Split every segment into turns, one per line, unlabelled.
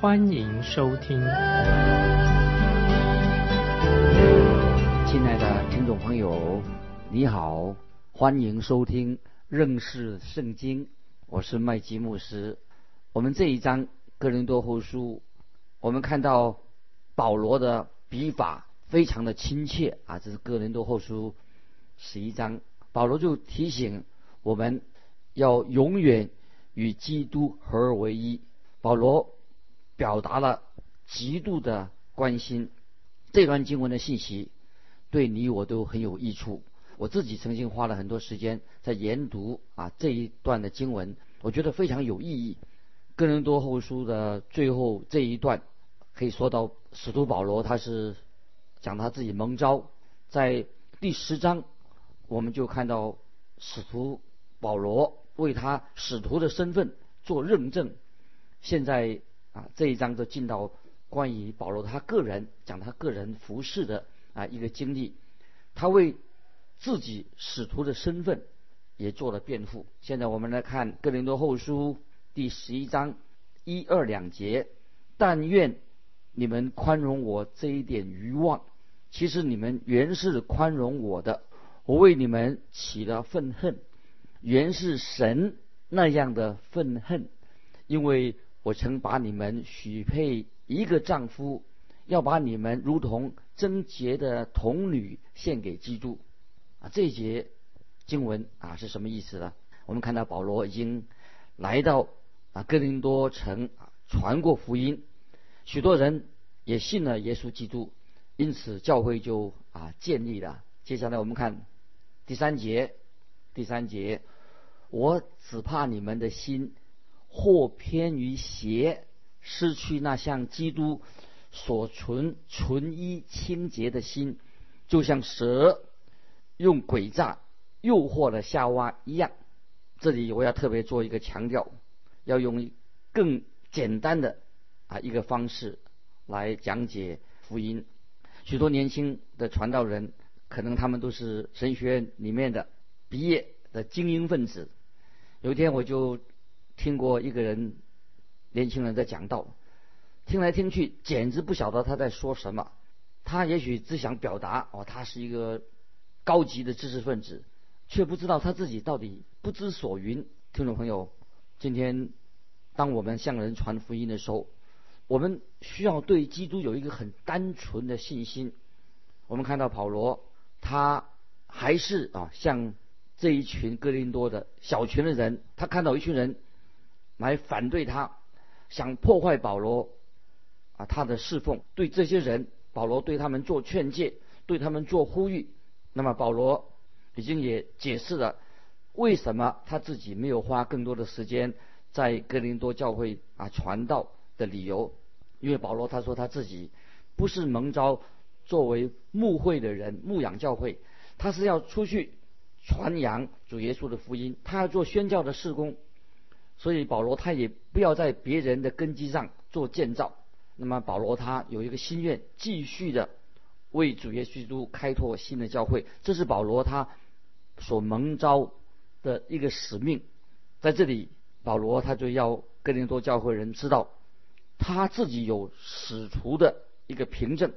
欢迎收听。
亲爱的听众朋友，你好，欢迎收听认识圣经，我是麦吉牧师。我们这一章哥林多后书，我们看到保罗的笔法非常的亲切啊，这是哥林多后书。十一章，保罗就提醒我们要永远与基督合而为一。保罗表达了极度的关心。这段经文的信息对你我都很有益处。我自己曾经花了很多时间在研读啊这一段的经文，我觉得非常有意义。哥林多后书的最后这一段可以说到使徒保罗，他是讲他自己蒙召，在第十章。我们就看到使徒保罗为他使徒的身份做认证。现在这一章就进到关于保罗他个人讲他个人服饰的啊一个经历，他为自己使徒的身份也做了辩护。现在我们来看哥林多后书第十一章一二两节，但愿你们宽容我这一点愚妄，其实你们原是宽容我的。我为你们起了愤恨，原是神那样的愤恨，因为我曾把你们许配一个丈夫，要把你们如同贞洁的童女献给基督。啊，这一节经文啊是什么意思呢？我们看到保罗已经来到啊哥林多城啊传过福音，许多人也信了耶稣基督，因此教会就啊建立了。接下来我们看。第三节，第三节，我只怕你们的心或偏于邪，失去那像基督所存纯一清洁的心，就像蛇用诡诈诱惑了夏娃一样。这里我要特别做一个强调，要用更简单的啊一个方式来讲解福音。许多年轻的传道人。可能他们都是神学院里面的毕业的精英分子。有一天我就听过一个人年轻人在讲道，听来听去简直不晓得他在说什么。他也许只想表达哦，他是一个高级的知识分子，却不知道他自己到底不知所云。听众朋友，今天当我们向人传福音的时候，我们需要对基督有一个很单纯的信心。我们看到保罗。他还是啊，像这一群哥林多的小群的人，他看到一群人来反对他，想破坏保罗啊他的侍奉。对这些人，保罗对他们做劝诫，对他们做呼吁。那么保罗已经也解释了为什么他自己没有花更多的时间在哥林多教会啊传道的理由。因为保罗他说他自己不是蒙召。作为牧会的人，牧养教会，他是要出去传扬主耶稣的福音，他要做宣教的事工。所以保罗他也不要在别人的根基上做建造。那么保罗他有一个心愿，继续的为主耶稣基督开拓新的教会，这是保罗他所蒙召的一个使命。在这里，保罗他就要跟林多教会人知道，他自己有使徒的一个凭证。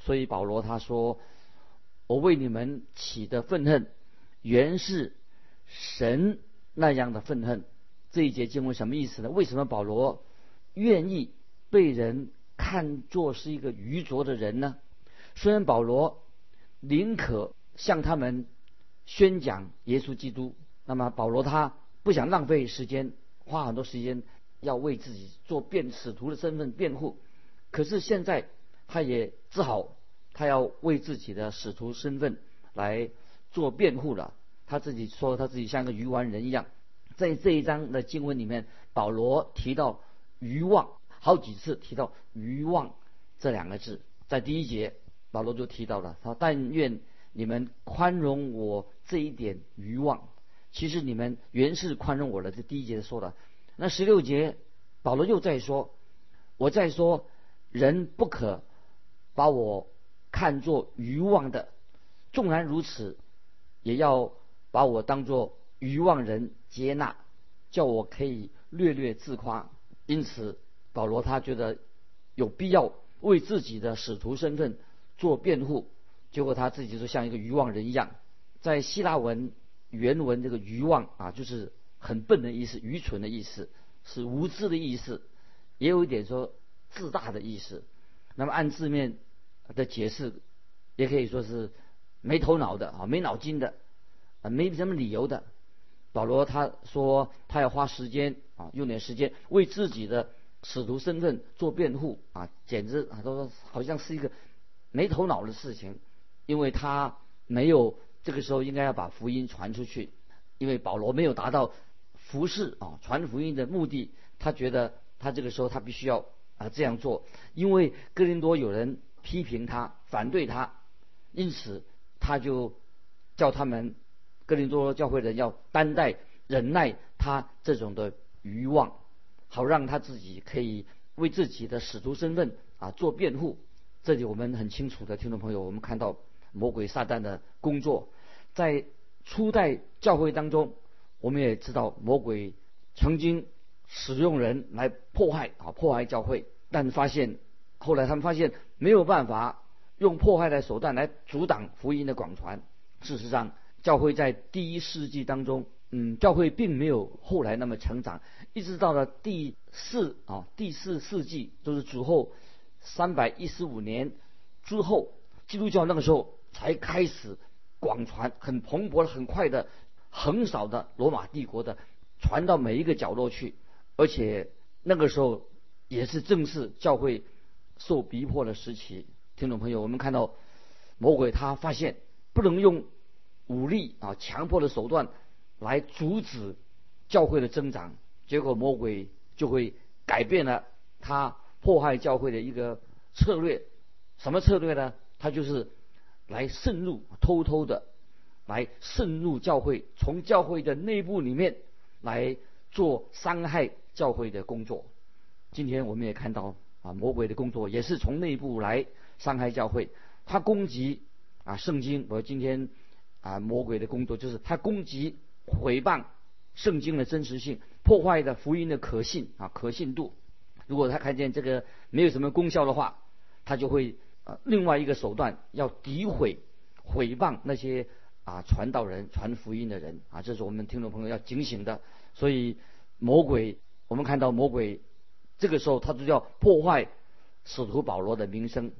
所以保罗他说：“我为你们起的愤恨，原是神那样的愤恨。”这一节经文什么意思呢？为什么保罗愿意被人看作是一个愚拙的人呢？虽然保罗宁可向他们宣讲耶稣基督，那么保罗他不想浪费时间，花很多时间要为自己做辩使徒的身份辩护。可是现在。他也只好，他要为自己的使徒身份来做辩护了。他自己说他自己像个愚顽人一样。在这一章的经文里面，保罗提到愚妄好几次，提到愚妄这两个字，在第一节保罗就提到了，他但愿你们宽容我这一点欲望。其实你们原是宽容我的，这第一节说的。那十六节保罗又在说，我在说人不可把我看作愚妄的，纵然如此，也要把我当作愚妄人接纳，叫我可以略略自夸。因此保罗他觉得有必要为自己的使徒身份做辩护，结果他自己就像一个愚妄人一样，在希腊文。原文这个愚妄啊，就是很笨的意思，愚蠢的意思，是无知的意思，也有一点说自大的意思。那么按字面的解释，也可以说是没头脑的啊，没脑筋的啊，没什么理由的。保罗他说他要花时间啊，用点时间为自己的使徒身份做辩护啊，简直啊，都好像是一个没头脑的事情，因为他没有。这个时候应该要把福音传出去，因为保罗没有达到服侍啊传福音的目的，他觉得他这个时候他必须要啊这样做，因为哥林多有人批评他反对他，因此他就叫他们哥林多教会人要担待忍耐他这种的欲望，好让他自己可以为自己的使徒身份啊做辩护。这里我们很清楚的听众朋友，我们看到。魔鬼撒旦的工作，在初代教会当中，我们也知道魔鬼曾经使用人来迫害啊，迫害教会。但发现后来他们发现没有办法用迫害的手段来阻挡福音的广传。事实上，教会在第一世纪当中，嗯，教会并没有后来那么成长，一直到了第四啊第四世纪，就是主后三百一十五年之后，基督教那个时候。才开始广传，很蓬勃、很快的横扫的罗马帝国的传到每一个角落去，而且那个时候也是正是教会受逼迫的时期。听众朋友，我们看到魔鬼他发现不能用武力啊强迫的手段来阻止教会的增长，结果魔鬼就会改变了他迫害教会的一个策略。什么策略呢？他就是。来渗入，偷偷的来渗入教会，从教会的内部里面来做伤害教会的工作。今天我们也看到啊，魔鬼的工作也是从内部来伤害教会。他攻击啊圣经，我今天啊魔鬼的工作就是他攻击毁谤圣经的真实性，破坏的福音的可信啊可信度。如果他看见这个没有什么功效的话，他就会。啊，另外一个手段要诋毁、毁谤那些啊传道人、传福音的人啊，这是我们听众朋友要警醒的。所以魔鬼，我们看到魔鬼这个时候，他就要破坏使徒保罗的名声。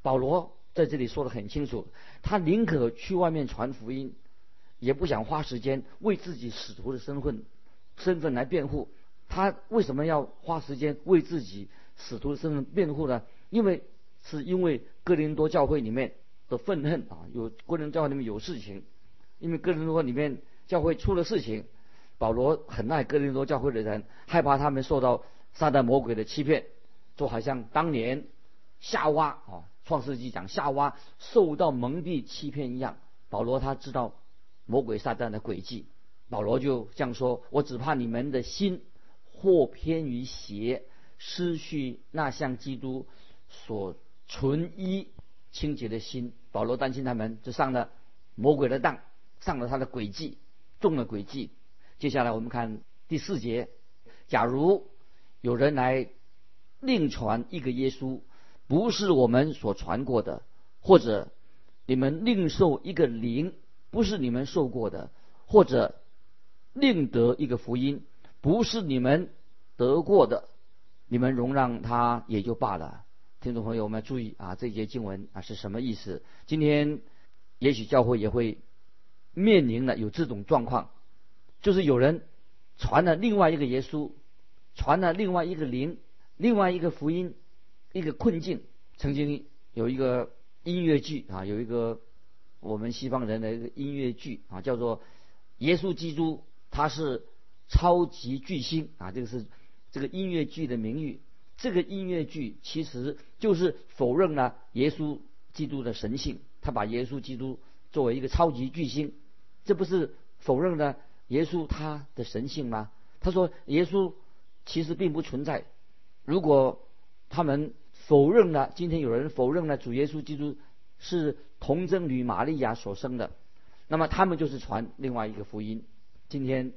保罗在这里说的很清楚，他宁可去外面传福音，也不想花时间为自己使徒的身份身份来辩护。他为什么要花时间为自己使徒的身份辩护呢？因为是因为哥林多教会里面的愤恨啊，有哥林多教会里面有事情，因为哥林多里面教会出了事情，保罗很爱哥林多教会的人，害怕他们受到撒旦魔鬼的欺骗，就好像当年夏娃啊，创世纪讲夏娃受到蒙蔽欺骗一样。保罗他知道魔鬼撒旦的诡计，保罗就这样说：我只怕你们的心或偏于邪，失去那像基督所。纯一清洁的心，保罗担心他们就上了魔鬼的当，上了他的诡计，中了诡计。接下来我们看第四节：假如有人来另传一个耶稣，不是我们所传过的，或者你们另受一个灵，不是你们受过的，或者另得一个福音，不是你们得过的，你们容让他也就罢了。听众朋友，们注意啊，这节经文啊是什么意思？今天也许教会也会面临的有这种状况，就是有人传了另外一个耶稣，传了另外一个灵，另外一个福音，一个困境。曾经有一个音乐剧啊，有一个我们西方人的一个音乐剧啊，叫做《耶稣基督》，他是超级巨星啊，这个是这个音乐剧的名誉。这个音乐剧其实就是否认了耶稣基督的神性，他把耶稣基督作为一个超级巨星，这不是否认了耶稣他的神性吗？他说耶稣其实并不存在。如果他们否认了，今天有人否认了主耶稣基督是童贞女玛利亚所生的，那么他们就是传另外一个福音。今天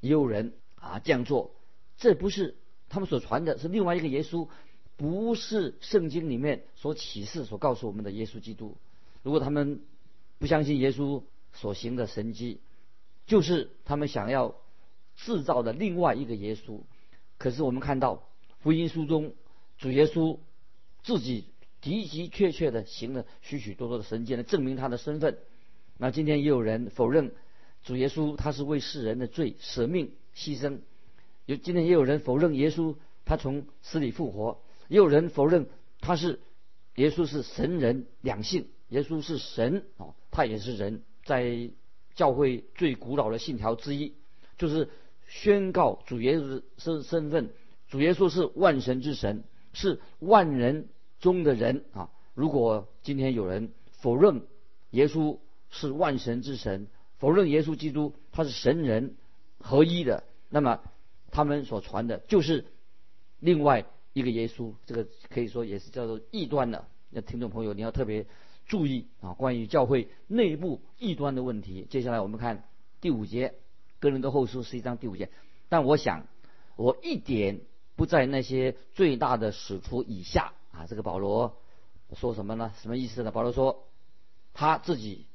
也有人啊这样做，这不是。他们所传的是另外一个耶稣，不是圣经里面所启示、所告诉我们的耶稣基督。如果他们不相信耶稣所行的神迹，就是他们想要制造的另外一个耶稣。可是我们看到福音书中，主耶稣自己的的确确的行了许许多多的神迹来证明他的身份。那今天也有人否认主耶稣他是为世人的罪舍命牺牲。有今天也有人否认耶稣他从死里复活，也有人否认他是耶稣是神人两性，耶稣是神啊，他也是人。在教会最古老的信条之一，就是宣告主耶稣身身份，主耶稣是万神之神，是万人中的人啊。如果今天有人否认耶稣是万神之神，否认耶稣基督他是神人合一的，那么。他们所传的就是另外一个耶稣，这个可以说也是叫做异端的。那听众朋友，你要特别注意啊，关于教会内部异端的问题。接下来我们看第五节，《哥林多后书》十一章第五节。但我想，我一点不在那些最大的使徒以下啊。这个保罗说什么呢？什么意思呢？保罗说他自己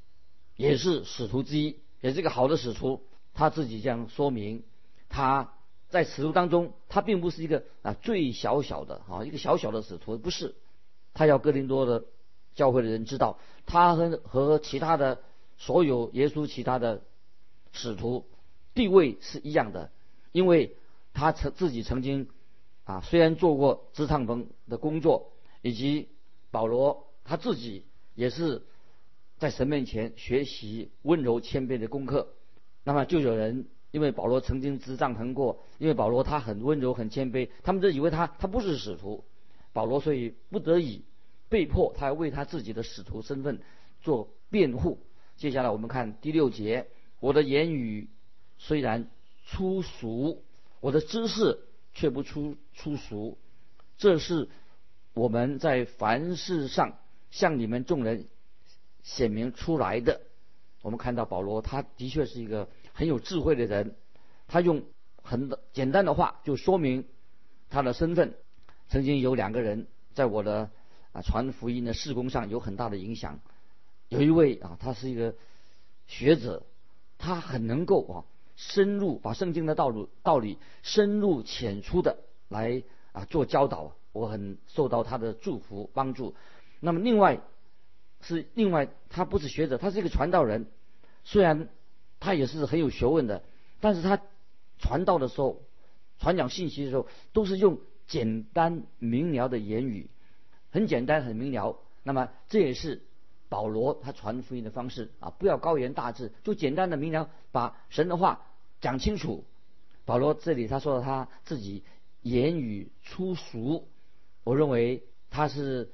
也是使徒之一，也是一个好的使徒。他自己这样说明他。在使徒当中，他并不是一个啊最小小的啊一个小小的使徒，不是。他要哥林多的教会的人知道，他和和其他的所有耶稣其他的使徒地位是一样的，因为他曾自己曾经啊虽然做过支帐篷的工作，以及保罗他自己也是在神面前学习温柔谦卑的功课，那么就有人。因为保罗曾经执帐篷过，因为保罗他很温柔很谦卑，他们都以为他他不是使徒，保罗所以不得已被迫他要为他自己的使徒身份做辩护。接下来我们看第六节，我的言语虽然粗俗，我的知识却不出粗俗，这是我们在凡事上向你们众人显明出来的。我们看到保罗他的确是一个。很有智慧的人，他用很简单的话就说明他的身份。曾经有两个人在我的啊传福音的事工上有很大的影响。有一位啊，他是一个学者，他很能够啊深入把圣经的道路道理深入浅出的来啊做教导。我很受到他的祝福帮助。那么另外是另外他不是学者，他是一个传道人，虽然。他也是很有学问的，但是他传道的时候，传讲信息的时候，都是用简单明了的言语，很简单很明了。那么这也是保罗他传福音的方式啊，不要高言大志，就简单的明了，把神的话讲清楚。保罗这里他说的他自己言语粗俗，我认为他是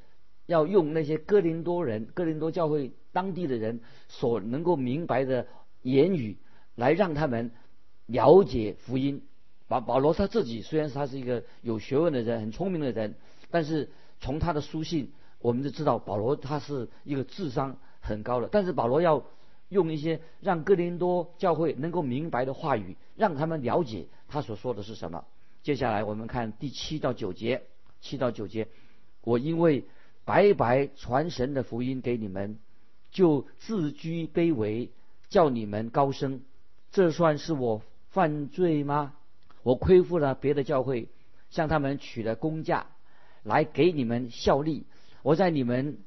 要用那些哥林多人、哥林多教会当地的人所能够明白的。言语来让他们了解福音。保保罗他自己虽然他是一个有学问的人，很聪明的人，但是从他的书信，我们就知道保罗他是一个智商很高的。但是保罗要用一些让哥林多教会能够明白的话语，让他们了解他所说的是什么。接下来我们看第七到九节，七到九节，我因为白白传神的福音给你们，就自居卑微。叫你们高升，这算是我犯罪吗？我亏负了别的教会，向他们取了工价，来给你们效力。我在你们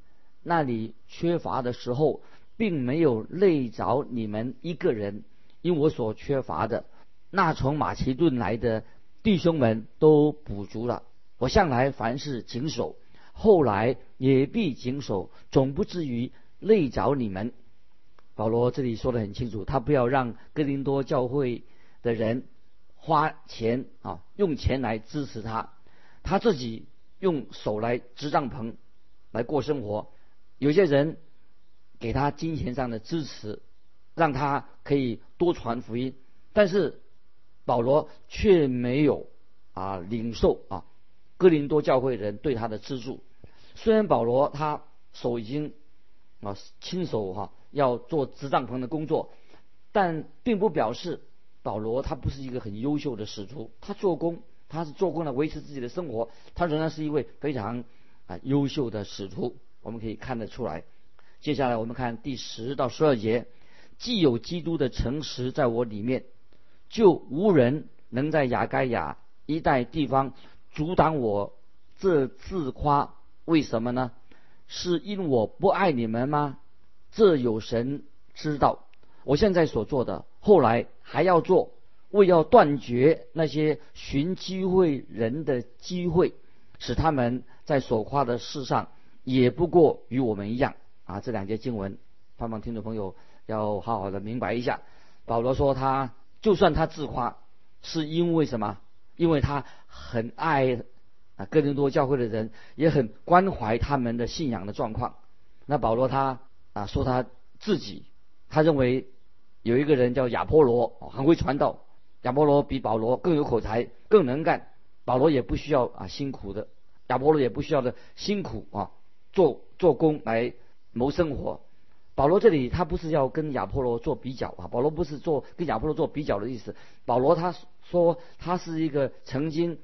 那里缺乏的时候，并没有累着你们一个人，因我所缺乏的，那从马其顿来的弟兄们都补足了。我向来凡事谨守，后来也必谨守，总不至于累着你们。保罗这里说的很清楚，他不要让哥林多教会的人花钱啊，用钱来支持他。他自己用手来支帐篷来过生活。有些人给他金钱上的支持，让他可以多传福音，但是保罗却没有啊领受啊哥林多教会人对他的资助。虽然保罗他手已经啊亲手哈要做支帐篷的工作，但并不表示保罗他不是一个很优秀的使徒。他做工，他是做工来维持自己的生活，他仍然是一位非常啊优秀的使徒。我们可以看得出来。接下来我们看第十到十二节，既有基督的诚实在我里面，就无人能在雅该亚一带地方阻挡我这自夸。为什么呢？是因我不爱你们吗？这有神知道。我现在所做的，后来还要做，为要断绝那些寻机会人的机会，使他们在所夸的事上也不过与我们一样。啊，这两节经文，盼望听众朋友要好好的明白一下。保罗说，他就算他自夸，是因为什么？因为他很爱。啊，哥林多教会的人也很关怀他们的信仰的状况。那保罗他啊说他自己，他认为有一个人叫亚波罗，很会传道。亚波罗比保罗更有口才，更能干。保罗也不需要啊辛苦的，亚波罗也不需要的辛苦啊做做工来谋生活。保罗这里他不是要跟亚波罗做比较啊，保罗不是做跟亚波罗做比较的意思。保罗他说他是一个曾经。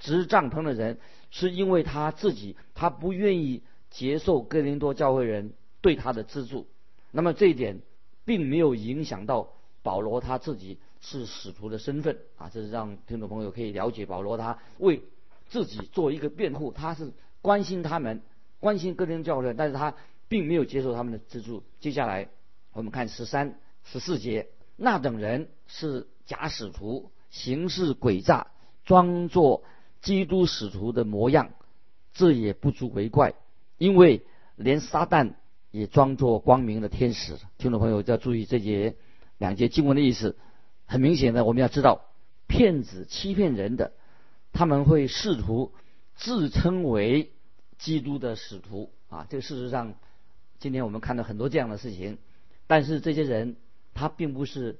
执帐篷的人，是因为他自己，他不愿意接受哥林多教会人对他的资助。那么这一点，并没有影响到保罗他自己是使徒的身份啊。这是让听众朋友可以了解保罗他为自己做一个辩护，他是关心他们，关心哥林多教会，但是他并没有接受他们的资助。接下来我们看十三、十四节，那等人是假使徒，行事诡诈，装作。基督使徒的模样，这也不足为怪，因为连撒旦也装作光明的天使。听众朋友要注意这节两节经文的意思。很明显的，我们要知道，骗子欺骗人的，他们会试图自称为基督的使徒啊。这个事实上，今天我们看到很多这样的事情。但是这些人，他并不是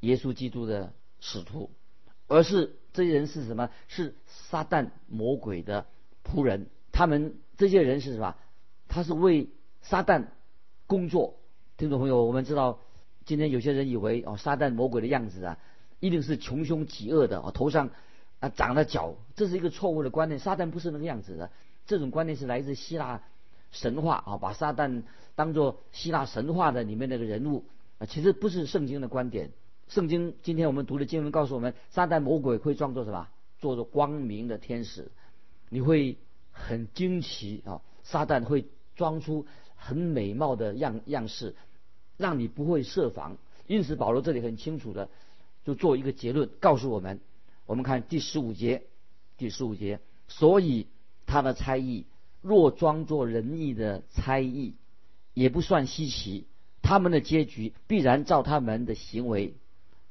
耶稣基督的使徒，而是。这些人是什么？是撒旦魔鬼的仆人。他们这些人是什么？他是为撒旦工作。听众朋友，我们知道，今天有些人以为哦，撒旦魔鬼的样子啊，一定是穷凶极恶的哦，头上啊长了角，这是一个错误的观念。撒旦不是那个样子的。这种观念是来自希腊神话啊，把撒旦当做希腊神话的里面那个人物啊，其实不是圣经的观点。圣经今天我们读的经文告诉我们，撒旦魔鬼会装作什么？做作光明的天使，你会很惊奇啊！撒旦会装出很美貌的样样式，让你不会设防。因此保罗这里很清楚的就做一个结论，告诉我们：我们看第十五节，第十五节，所以他的猜疑若装作仁义的猜疑，也不算稀奇。他们的结局必然照他们的行为。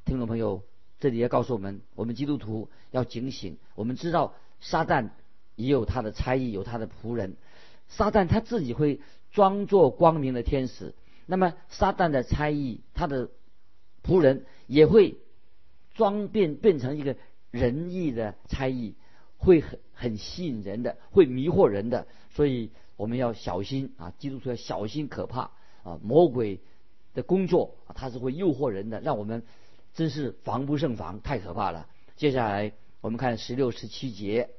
听众朋友，这里要告诉我们，我们基督徒要警醒。我们知道撒旦也有他的猜疑，有他的仆人。撒旦他自己会装作光明的天使，那么撒旦的差异，他的仆人也会装变变成一个仁义的差异，会很很吸引人的，会迷惑人的。所以我们要小心啊，基督徒要小心可怕啊，魔鬼的工作啊，他是会诱惑人的，让我们。真是防不胜防，太可怕了。接下来我们看十六、十七节，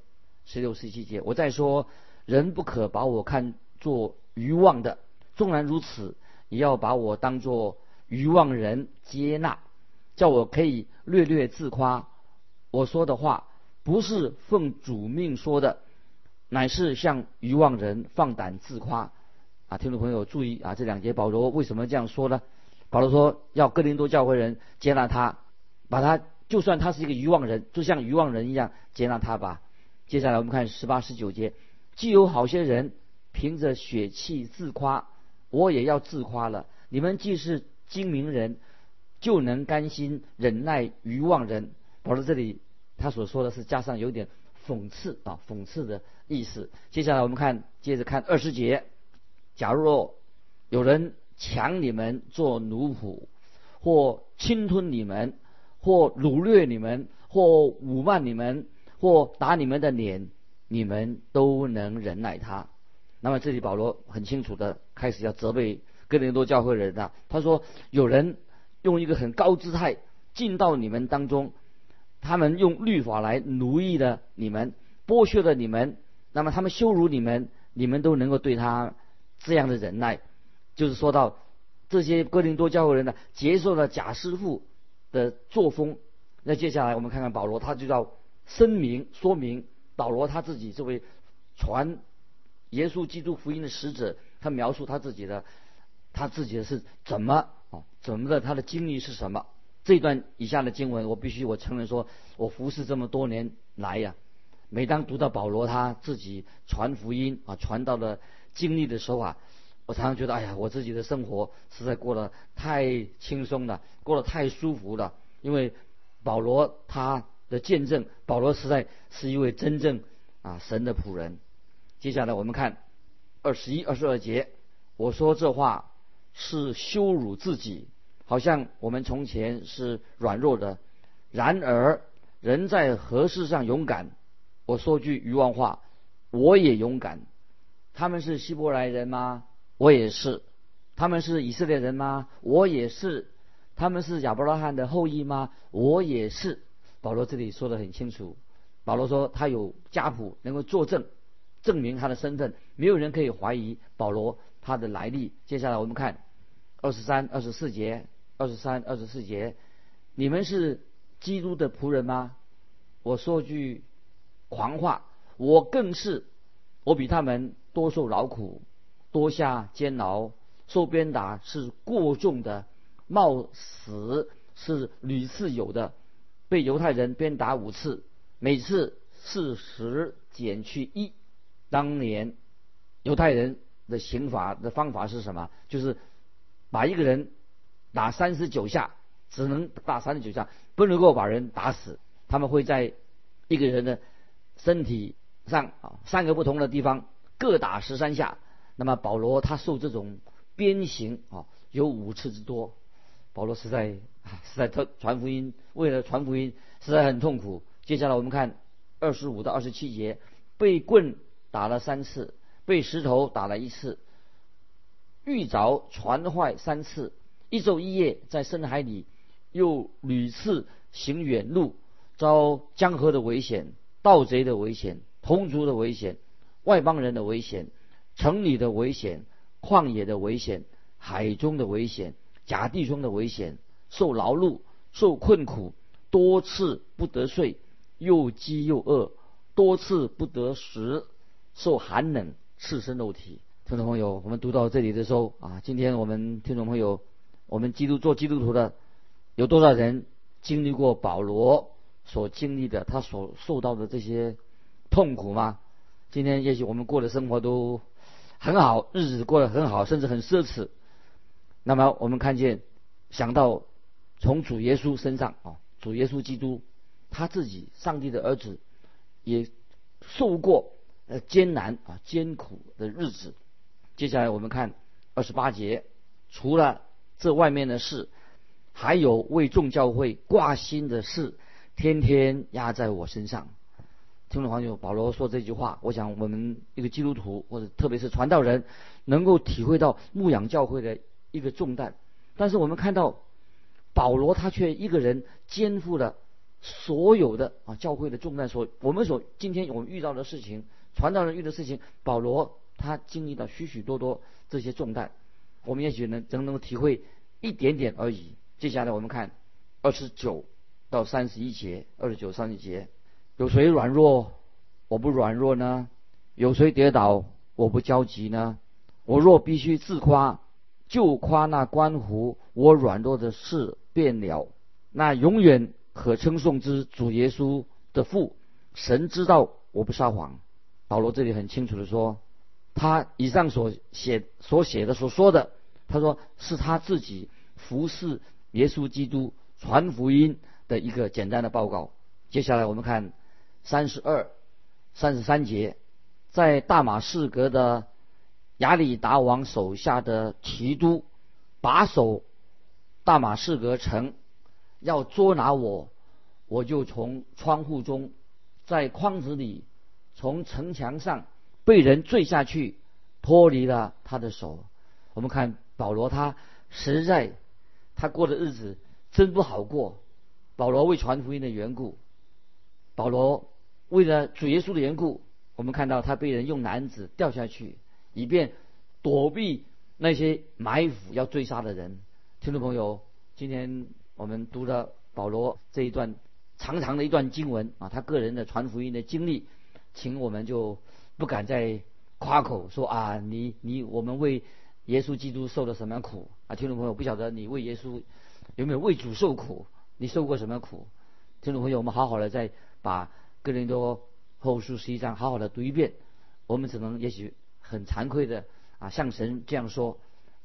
十六、十七节，我再说，人不可把我看作愚妄的，纵然如此，也要把我当作愚妄人接纳，叫我可以略略自夸。我说的话不是奉主命说的，乃是向愚妄人放胆自夸。啊，听众朋友注意啊，这两节保罗为什么这样说呢？保罗说：“要哥林多教会人接纳他，把他就算他是一个愚妄人，就像愚妄人一样接纳他吧。”接下来我们看十八、十九节：“既有好些人凭着血气自夸，我也要自夸了。你们既是精明人，就能甘心忍耐愚妄人。”保罗这里他所说的是加上有点讽刺啊，讽刺的意思。接下来我们看，接着看二十节。假若有人抢你们做奴仆，或侵吞你们，或掳掠你们，或辱骂你们，或打你们的脸，你们都能忍耐他。那么这里保罗很清楚的开始要责备哥林多教会人了。他说：有人用一个很高姿态进到你们当中，他们用律法来奴役了你们，剥削了你们。那么他们羞辱你们，你们都能够对他这样的忍耐，就是说到这些哥林多教会人呢，接受了假师傅的作风。那接下来我们看看保罗，他就要声明说明保罗他自己作为传。耶稣基督福音的使者，他描述他自己的，他自己的是怎么啊？怎么的？他的经历是什么？这段以下的经文，我必须我承认说，我服侍这么多年来呀，每当读到保罗他自己传福音啊，传到了经历的时候啊，我常常觉得，哎呀，我自己的生活实在过得太轻松了，过得太舒服了。因为保罗他的见证，保罗实在是一位真正啊神的仆人。接下来我们看二十一、二十二节，我说这话是羞辱自己，好像我们从前是软弱的。然而人在何事上勇敢？我说句愚妄话，我也勇敢。他们是希伯来人吗？我也是。他们是以色列人吗？我也是。他们是亚伯拉罕的后裔吗？我也是。保罗这里说的很清楚。保罗说他有家谱能够作证。证明他的身份，没有人可以怀疑保罗他的来历。接下来我们看二十三、二十四节，二十三、二十四节，你们是基督的仆人吗？我说句狂话，我更是，我比他们多受劳苦，多下监牢，受鞭打是过重的，冒死是屡次有的，被犹太人鞭打五次，每次四十减去一。当年犹太人的刑罚的方法是什么？就是把一个人打三十九下，只能打三十九下，不能够把人打死。他们会在一个人的身体上啊三个不同的地方各打十三下。那么保罗他受这种鞭刑啊有五次之多。保罗实在实在特传福音，为了传福音实在很痛苦。接下来我们看二十五到二十七节，被棍。打了三次，被石头打了一次，遇着船坏三次，一昼一夜在深海里，又屡次行远路，遭江河的危险、盗贼的危险、同族的危险、外邦人的危险、城里的危险、旷野的危险、海中的危险、假地中的危险，受劳碌、受困苦，多次不得睡，又饥又饿，多次不得食。受寒冷，赤身肉体。听众朋友，我们读到这里的时候啊，今天我们听众朋友，我们基督做基督徒的，有多少人经历过保罗所经历的，他所受到的这些痛苦吗？今天也许我们过的生活都很好，日子过得很好，甚至很奢侈。那么我们看见，想到从主耶稣身上啊，主耶稣基督他自己，上帝的儿子，也受过。呃，艰难啊，艰苦的日子。接下来我们看二十八节，除了这外面的事，还有为众教会挂心的事，天天压在我身上。听众朋友，保罗说这句话，我想我们一个基督徒或者特别是传道人，能够体会到牧养教会的一个重担。但是我们看到保罗他却一个人肩负了所有的啊教会的重担，所我们所今天我们遇到的事情。传道人遇的事情，保罗他经历了许许多多这些重担，我们也许能能能体会一点点而已。接下来我们看二十九到三十一节，二十九三十节，有谁软弱，我不软弱呢？有谁跌倒，我不焦急呢？我若必须自夸，就夸那关乎我软弱的事变了。那永远可称颂之主耶稣的父，神知道我不撒谎。保罗这里很清楚的说，他以上所写、所写的、所说的，他说是他自己服侍耶稣基督、传福音的一个简单的报告。接下来我们看三十二三十三节，在大马士革的亚里达王手下的提督把守大马士革城，要捉拿我，我就从窗户中，在筐子里，从城墙上被人坠下去，脱离了他的手。我们看保罗，他实在他过的日子真不好过。保罗为传福音的缘故，保罗为了主耶稣的缘故，我们看到他被人用篮子掉下去，以便躲避那些埋伏要追杀的人。听众朋友，今天我们读了保罗这一段长长的一段经文啊，他个人的传福音的经历，请我们就不敢再夸口说啊，你你我们为耶稣基督受了什么苦啊？听众朋友，不晓得你为耶稣有没有为主受苦？你受过什么苦？听众朋友，我们好好的再把哥林多后书十一章好好的读一遍。我们只能也许很惭愧的啊，向神这样说：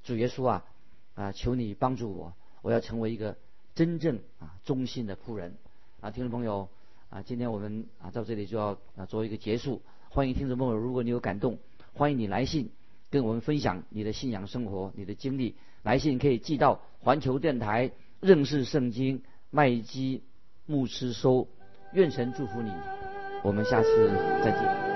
主耶稣啊啊，求你帮助我，我要成为一个真正啊忠心的仆人啊。听众朋友啊，今天我们啊到这里就要啊做一个结束。欢迎听众朋友，如果你有感动，欢迎你来信跟我们分享你的信仰生活、你的经历。来信可以寄到环球电台认识圣经。麦基牧师收，愿神祝福你，我们下次再见。